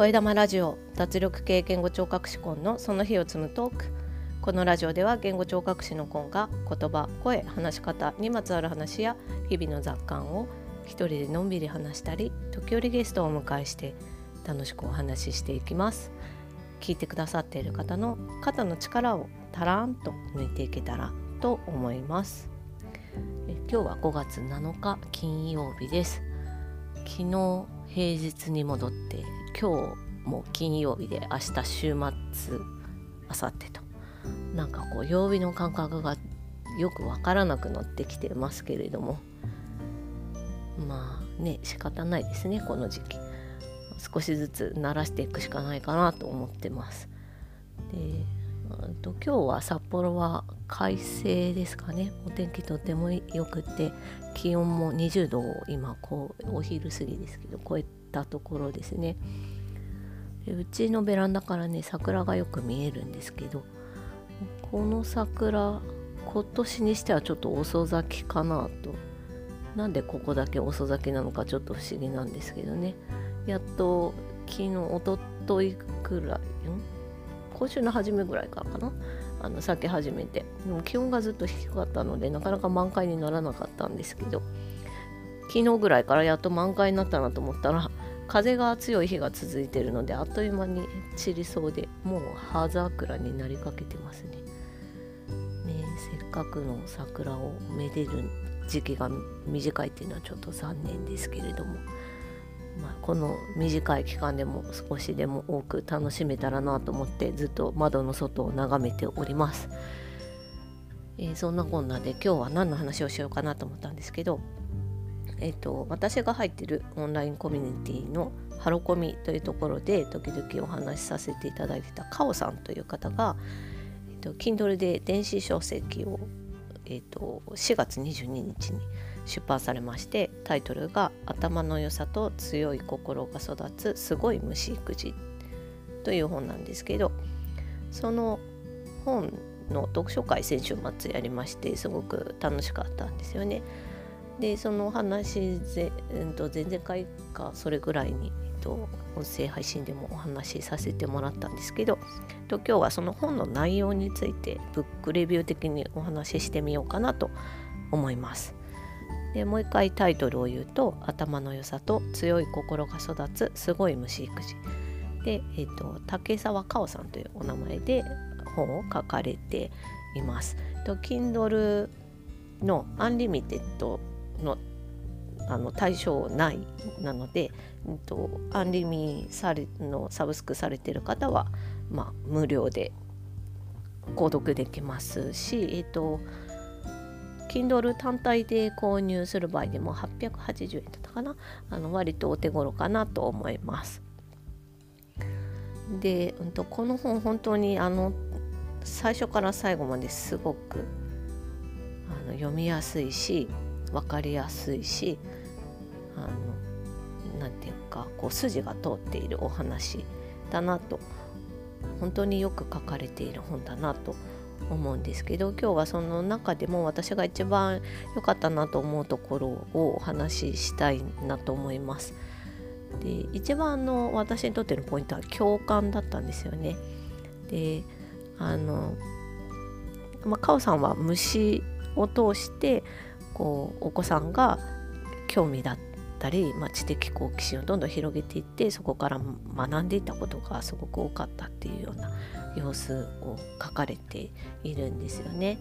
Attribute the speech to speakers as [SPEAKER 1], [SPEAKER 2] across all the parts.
[SPEAKER 1] 声玉ラジオ脱力系言語聴覚士コンのその日を積むトーク。このラジオでは言語聴覚士のコンが言葉声話し方にまつわる話や日々の雑感を一人でのんびり話したり時折ゲストをお迎えして楽しくお話ししていきます。聞いてくださっている方の肩の力をたらんと抜いていけたらと思います。え今日は5月7日金曜日です。昨日平日に戻って今日も金曜日で明日週末明後日と。なんかこう曜日の感覚がよくわからなくなってきてますけれども。まあね仕方ないですねこの時期。少しずつ慣らしていくしかないかなと思ってます。でと今日は札幌は快晴ですかね。お天気とてもよくて気温も20度を今こうお昼過ぎですけど超えたところですね。でうちのベランダからね桜がよく見えるんですけどこの桜今年にしてはちょっと遅咲きかなと。なんでここだけ遅咲きなのかちょっと不思議なんですけどね。やっと昨日おとといくらい今週の初めぐらいからかな？あの咲き始めて。でも気温がずっと低かったのでなかなか満開にならなかったんですけど昨日ぐらいからやっと満開になったなと思ったら風が強い日が続いてるのであっという間に散りそうでもう葉桜になりかけてますね。ねせっかくの桜をめでる時期が短いっていうのはちょっと残念ですけれども。まあ、この短い期間でも少しでも多く楽しめたらなと思ってずっと窓の外を眺めております、えー、そんなこんなで今日は何の話をしようかなと思ったんですけど、えーと、私が入ってるオンラインコミュニティのハロコミというところで時々お話しさせていただいてたカオさんという方が、えーと、Kindle で電子書籍を、えーと4月22日に出版されましてタイトルが「頭の良さと強い心が育つすごい虫育児」という本なんですけどその本の読書会先週末やりましてすごく楽しかったんですよね。でその話ぜ、えー、と前々回かそれぐらいに、えー、と音声配信でもお話しさせてもらったんですけどと今日はその本の内容についてブックレビュー的にお話ししてみようかなと思います。でもう一回タイトルを言うと「頭の良さと強い心が育つすごい虫育児」で、えーと、竹澤香さんというお名前で本を書かれています。と Kindle のアンリミテッドのあの対象内なので、えーと、アンリミテッドのサブスクされてる方は、まあ、無料で購読できますし、えーと Kindle 単体で購入する場合でも880円だったかな。あの割とお手頃かなと思います。で、うん、とこの本本当にあの最初から最後まですごくあの読みやすいし分かりやすいしあのなていうかこう筋が通っているお話だなと本当によく書かれている本だなと思うんですけど今日はその中でも私が一番良かったなと思うところをお話ししたいなと思います。で一番の私にとってのポイントは共感だったんですよね。であの、まあ、カオさんは虫を通してこうお子さんが興味だったり、まあ、知的好奇心をどんどん広げていってそこから学んでいたことがすごく多かったっていうような様子を書かれているんですよね。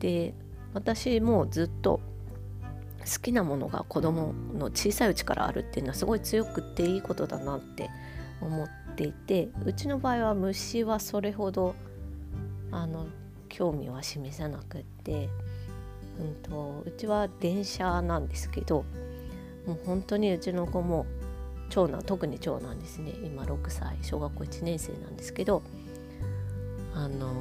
[SPEAKER 1] で私もずっと好きなものが子供の小さいうちからあるっていうのはすごい強くていいことだなって思っていてうちの場合は虫はそれほどあの興味は示さなくって、うんと、うちは電車なんですけどもう本当にうちの子も長男特に長男ですね今6歳小学校1年生なんですけどあの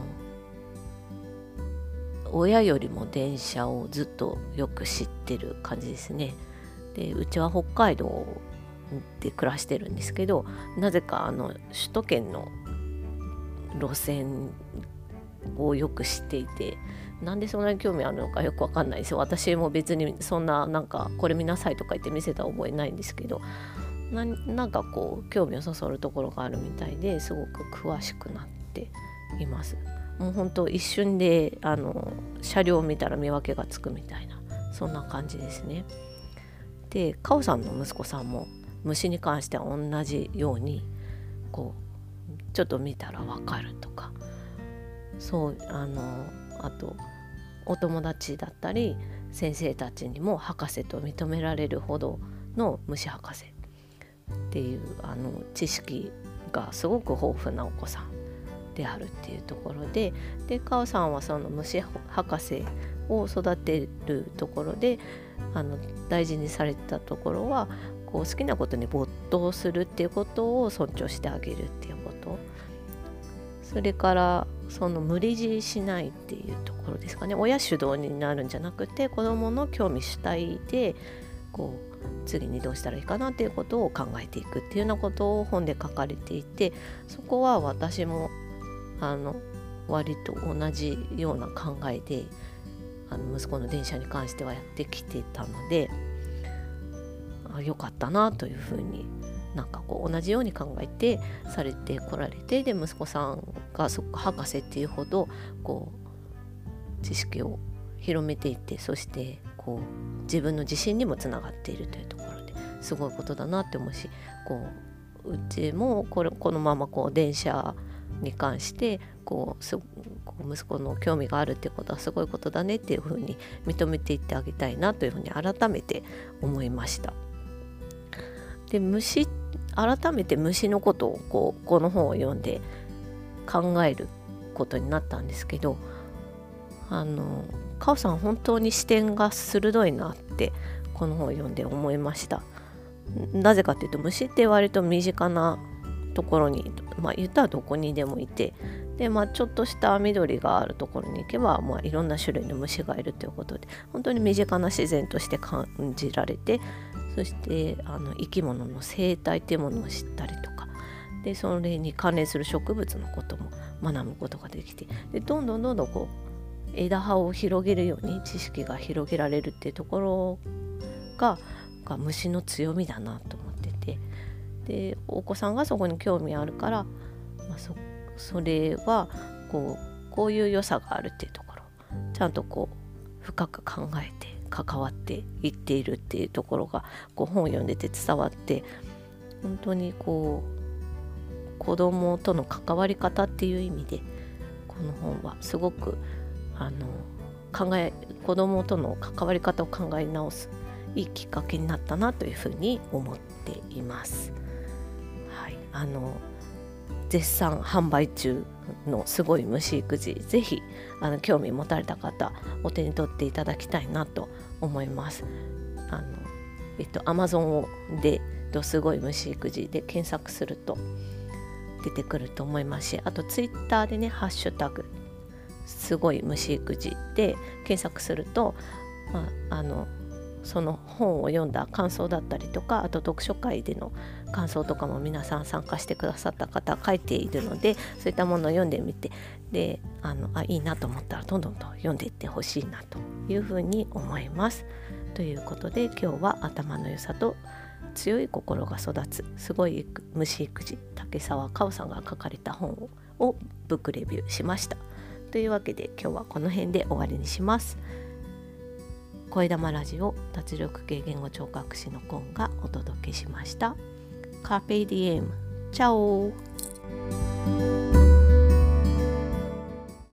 [SPEAKER 1] 親よりも電車をずっとよく知ってる感じですね。でうちは北海道で暮らしてるんですけどなぜかあの首都圏の路線をよく知っていてなんでそんなに興味あるのかよくわかんないですよ私も別にそんななんかこれ見なさいとか言って見せた覚えないんですけどななんかこう興味をそそるところがあるみたいですごく詳しくなっています。もう本当一瞬であの車両を見たら見分けがつくみたいなそんな感じですね。でカオさんの息子さんも虫に関しては同じようにこうちょっと見たらわかるとかそうあのあとお友達だったり先生たちにも博士と認められるほどの虫博士っていうあの知識がすごく豊富なお子さんであるっていうところでで母さんはその虫博士を育てるところであの大事にされてたところはこう好きなことに没頭するっていうことを尊重してあげるっていうこと。それからその無理強いしないっていうところですかね。親主導になるんじゃなくて子どもの興味主体でこう次にどうしたらいいかなっていうことを考えていくっていうようなことを本で書かれていてそこは私もあの割と同じような考えであの息子の電車に関してはやってきてたのであよかったなというふうになんかこう同じように考えてされてこられてで息子さんがそこ博士っていうほどこう知識を広めていってそしてこう自分の自信にもつながっているというところですごいことだなって思うしこううちもこれこのままこう電車に関してこうすこう息子の興味があるってことはすごいことだねっていうふうに認めていってあげたいなというふうに改めて思いました。で虫改めて虫のことをこうこの本を読んで考えることになったんですけどあのカオさん本当に視点が鋭いなってこの本を読んで思いました。なぜかっていうと虫って割と身近なところにまあ言ったらどこにでもいてでまあちょっとした緑があるところに行けば、まあ、いろんな種類の虫がいるということで本当に身近な自然として感じられてそしてあの生き物の生態っていうものを知ったりとか。でそれに関連する植物のことも学ぶことができて。でどんどんどんどんこう枝葉を広げるように知識が広げられるっていうところがが虫の強みだなと思ってて。でお子さんがそこに興味あるから、まあ、そそれはこうこういう良さがあるっていうところちゃんとこう深く考えて関わっていっているっていうところがこう本を読んでて伝わって本当にこう子供との関わり方っていう意味でこの本はすごくあの考え子供との関わり方を考え直すいいきっかけになったなというふうに思っています。はい、あの絶賛販売中のすごい虫育児ぜひあの興味持たれた方お手に取っていただきたいなと思います。あのえっと Amazon で「すごい虫育児」で検索すると出てくると思いますしあと Twitter でね「ハッシュタグすごい虫育児」で検索すると、まあ、あのその本を読んだ感想だったりとかあと読書会での感想とかも皆さん参加してくださった方書いているのでそういったものを読んでみてであのあいいなと思ったらどんどんと読んでいってほしいなというふうに思います。ということで今日は頭の良さと強い心が育つすごい虫育児竹澤香さんが書かれた本をブックレビューしました。というわけで今日はこの辺で終わりにします。声玉ラジオ脱力系言語聴覚士のコンがお届けしました。カーペディエムチャオ